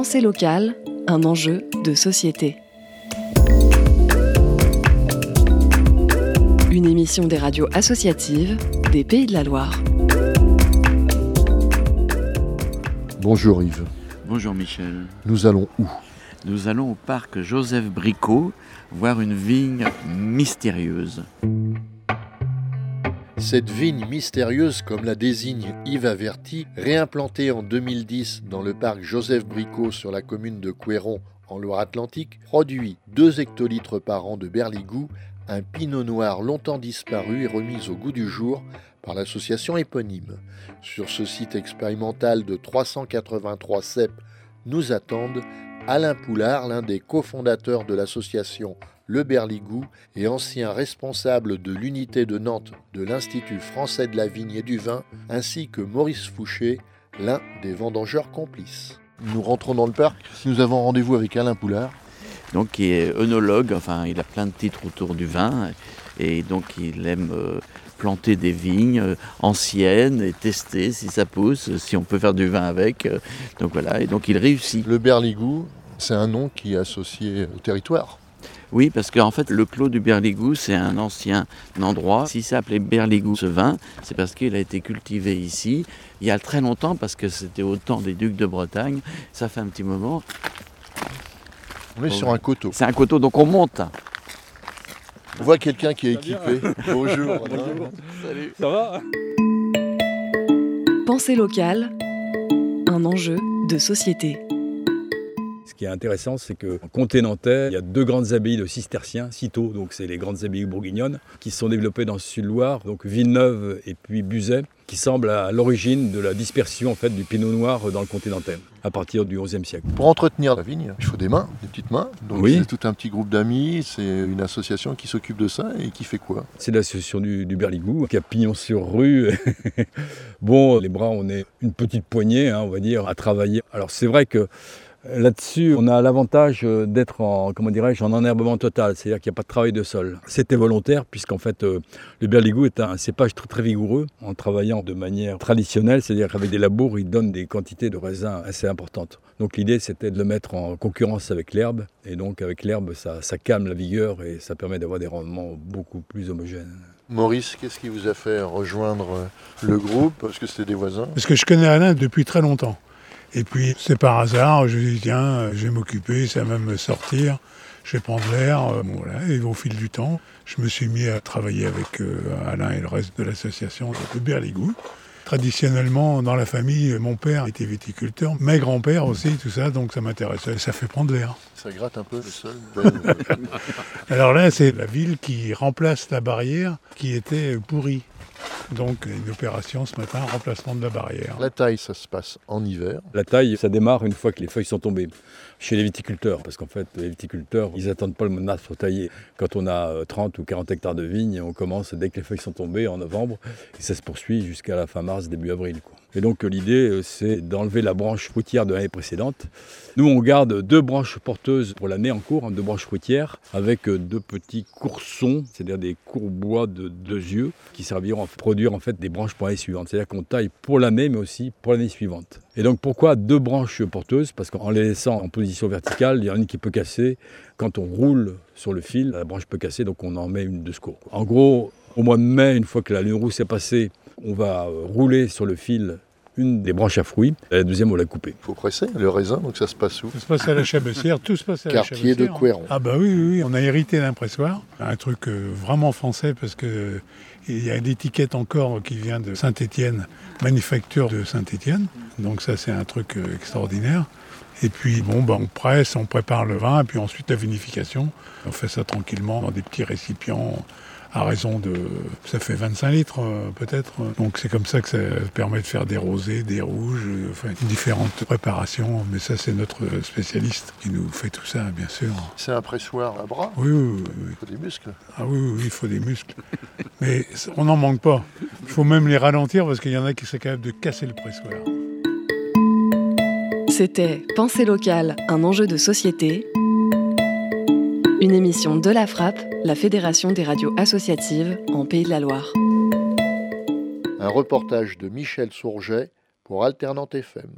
Pensée locale, un enjeu de société. Une émission des radios associatives des Pays de la Loire. Bonjour Yves. Bonjour Michel. Nous allons où? Nous allons au parc Joseph Bricot voir une vigne mystérieuse. Cette vigne mystérieuse, comme la désigne Yves Averti, réimplantée en 2010 dans le parc Joseph Bricot sur la commune de Couéron en Loire-Atlantique, produit 2 hectolitres par an de berligou, un pinot noir longtemps disparu et remis au goût du jour par l'association éponyme. Sur ce site expérimental de 383 cep nous attendent Alain Poulard, l'un des cofondateurs de l'association Le Berligou et ancien responsable de l'unité de Nantes de l'Institut français de la vigne et du vin, ainsi que Maurice Fouché, l'un des vendangeurs complices. Nous rentrons dans le parc. Nous avons rendez-vous avec Alain Poulard. Donc qui est œnologue, enfin il a plein de titres autour du vin et donc il aime euh, planter des vignes euh, anciennes et tester si ça pousse, si on peut faire du vin avec. euh, Donc voilà, et donc il réussit. Le Berligou, c'est un nom qui est associé au territoire. Oui, parce qu'en fait, le clos du Berligou, c'est un ancien endroit. Si c'est appelé Berligou, ce vin, c'est parce qu'il a été cultivé ici il y a très longtemps, parce que c'était au temps des ducs de Bretagne. Ça fait un petit moment. On est Oh. sur un coteau. C'est un coteau, donc on monte. On voit quelqu'un qui est équipé. Bonjour. Alain. Salut. Ça va Pensée locale, un enjeu de société. Qui est intéressant, c'est que en comté nantais, il y a deux grandes abbayes de cisterciens, citeaux, donc c'est les grandes abbayes bourguignonnes, qui se sont développées dans le sud-Loire, donc Villeneuve et puis Buzet, qui semblent à l'origine de la dispersion en fait, du pinot noir dans le comté nantais, à partir du XIe siècle. Pour entretenir la vigne, il faut des mains, des petites mains. Donc Oui. c'est tout un petit groupe d'amis, c'est une association qui s'occupe de ça et qui fait quoi? C'est l'association du, du Berligou, qui a pignon sur rue. bon, les bras, on est une petite poignée, hein, on va dire, à travailler. Alors c'est vrai que Là-dessus, on a l'avantage euh, d'être en, comment dirais-je, en enherbement total, c'est-à-dire qu'il n'y a pas de travail de sol. C'était volontaire puisqu'en fait, euh, le berligou est un cépage très, très vigoureux en travaillant de manière traditionnelle, c'est-à-dire qu'avec des labours, il donne des quantités de raisins assez importantes. Donc l'idée, c'était de le mettre en concurrence avec l'herbe, et donc avec l'herbe, ça, ça calme la vigueur et ça permet d'avoir des rendements beaucoup plus homogènes. Maurice, qu'est-ce qui vous a fait rejoindre euh, le groupe? Parce que c'était des voisins. Parce que je connais Alain depuis très longtemps. Et puis, c'est par hasard, je dis, tiens, je vais m'occuper, ça va me sortir, je vais prendre l'air. euh, bon, voilà. Et au fil du temps, je me suis mis à travailler avec euh, Alain et le reste de l'association de Berligou. Traditionnellement, dans la famille, mon père était viticulteur, mes grands-pères aussi, tout ça, donc ça m'intéressait. Ça fait prendre l'air. Ça gratte un peu le sol. Alors là, c'est la ville qui remplace la barrière qui était pourrie. Donc, une opération ce matin, remplacement de la barrière. la taille, ça se passe en hiver. La taille, ça démarre une fois que les feuilles sont tombées. Chez les viticulteurs, parce qu'en fait, les viticulteurs, ils attendent pas le monarque pour tailler. Quand on a euh, 30 ou 40 hectares de vignes, on commence dès que les feuilles sont tombées en novembre, et ça se poursuit jusqu'à la fin mars, début avril. quoi. Et donc l'idée, euh, c'est d'enlever la branche fruitière de l'année précédente. Nous, on garde deux branches porteuses pour l'année en cours, hein, deux branches fruitières, avec euh, deux petits coursons, c'est-à-dire des courbois de deux yeux, qui serviront à produire en fait des branches pour l'année suivante. C'est-à-dire qu'on taille pour l'année, mais aussi pour l'année suivante. Et donc pourquoi deux branches porteuses? Parce qu'en les laissant en position verticale, il y en a une qui peut casser. Quand on roule sur le fil, la branche peut casser, donc on en met une de secours. En gros, au mois de mai, une fois que la lune rousse est passée, on va euh, rouler sur le fil une des branches à fruits, et la deuxième on l'a coupée. Il faut presser le raisin, donc ça se passe où Ça se passe à la Chabessière, tout se passe à la Quartier de Chabessière. Couéron. Ah bah oui, oui, oui, on a hérité d'un pressoir, un truc euh, vraiment français parce que euh, il y a l'étiquette encore qui vient de Saint-Étienne, manufacture de Saint-Étienne. Donc ça c'est un truc extraordinaire. Et puis bon, bah, on presse, on prépare le vin, et puis ensuite la vinification. On fait ça tranquillement dans des petits récipients à raison de... Ça fait 25 litres euh, peut-être. Donc c'est comme ça que ça permet de faire des rosés, des rouges, euh, enfin différentes préparations. Mais ça c'est notre spécialiste qui nous fait tout ça, bien sûr. C'est un pressoir à bras? Oui, oui, oui. Il faut des muscles. Ah oui, oui, oui, il faut des muscles. Mais on n'en manque pas. Il faut même les ralentir parce qu'il y en a qui seraient capables de casser le pressoir. C'était Pensée locale, un enjeu de société. Une émission de la Frappe, la Fédération des radios associatives en Pays de la Loire. Un reportage de Michel Sourget pour Alternante FM.